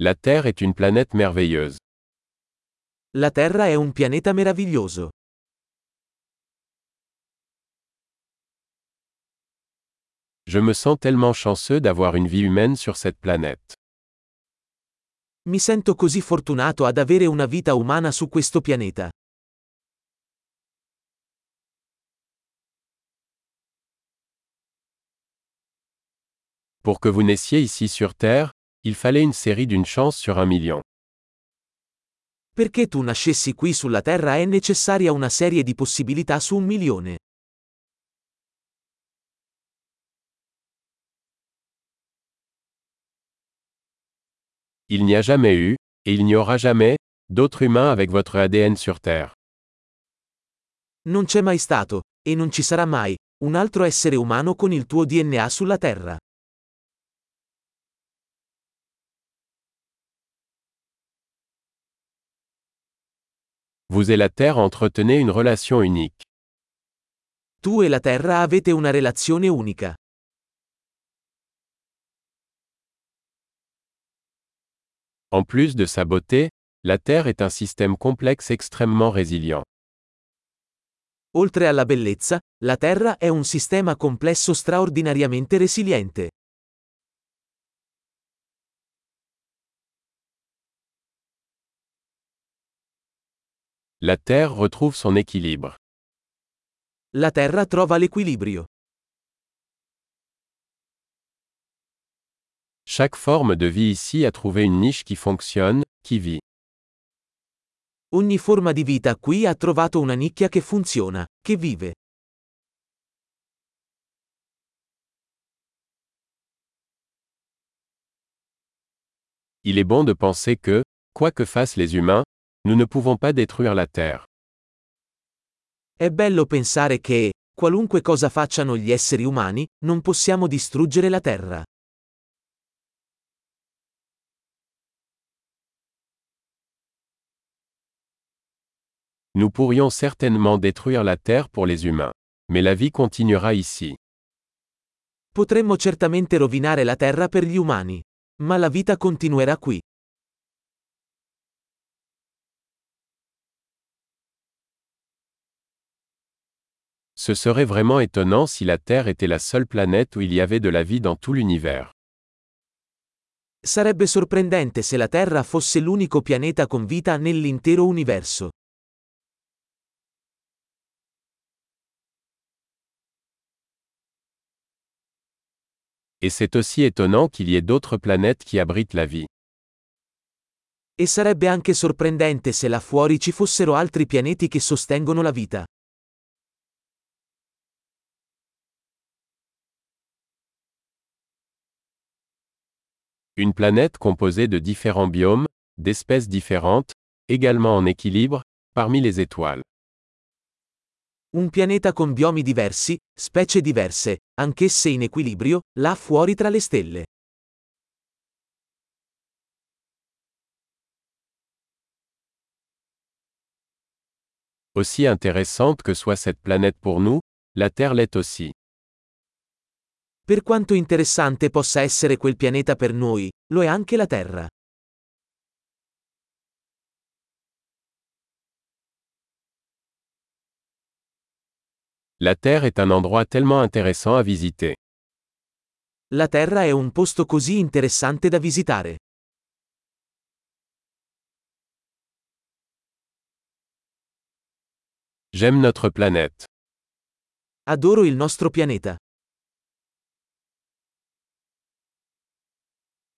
La Terre est une planète merveilleuse. La Terra è un pianeta meraviglioso. Je me sens tellement chanceux d'avoir une vie humaine sur cette planète. Mi sento così fortunato ad avere una vita umana su questo pianeta. Pour que vous naissiez ici sur Terre, il fallait une série d'une chance sur un million. Perché tu nascessi qui sulla Terra è necessaria una serie di possibilità su un milione. Il n'y a jamais eu, et il n'y aura jamais, d'autres humains avec votre ADN sur Terre. Non c'è mai stato, e non ci sarà mai, un altro essere umano con il tuo DNA sulla Terra. Vous et la Terre entretenez une relation unique. Tu e la Terra avete una relazione unica. En plus de sa beauté, la Terre est un système complexe extrêmement résilient. Oltre alla bellezza, la Terra è un sistema complesso straordinariamente resiliente. La Terre retrouve son équilibre. La Terra trova l'equilibrio. Chaque forme de vie ici a trouvé une niche qui fonctionne, qui vit. Ogni forma di vita qui ha trovato una nicchia che funziona, che vive. Il est bon de penser que, quoi que fassent les humains, nous ne pouvons pas détruire la Terre. È bello pensare che, qualunque cosa facciano gli esseri umani, non possiamo distruggere la Terra. Nous pourrions certainement détruire la Terre pour les humains. Mais la vie continuera ici. Potremmo certamente rovinare la Terra per gli umani. Ma la vita continuerà qui. Ce serait vraiment étonnant si la Terre était la seule planète où il y avait de la vie dans tout l'univers. Sarebbe sorprendente se la Terra fosse l'unico pianeta con vita nell'intero universo. Et c'est aussi étonnant qu'il y ait d'autres planètes qui abritent la vie. E sarebbe anche sorprendente se là fuori ci fossero altri pianeti che sostengono la vita. Une planète composée de différents biomes, d'espèces différentes, également en équilibre, parmi les étoiles. Un pianeta con biomi diversi, specie diverse, anch'esse in equilibrio, là fuori tra le stelle. Aussi intéressante que soit cette planète pour nous, la Terre l'est aussi. Per quanto interessante possa essere quel pianeta per noi, lo è anche la Terra. La Terre est un endroit tellement intéressant à visiter. La Terra è un posto così interessante da visitare. J'aime notre planète. Adoro il nostro pianeta.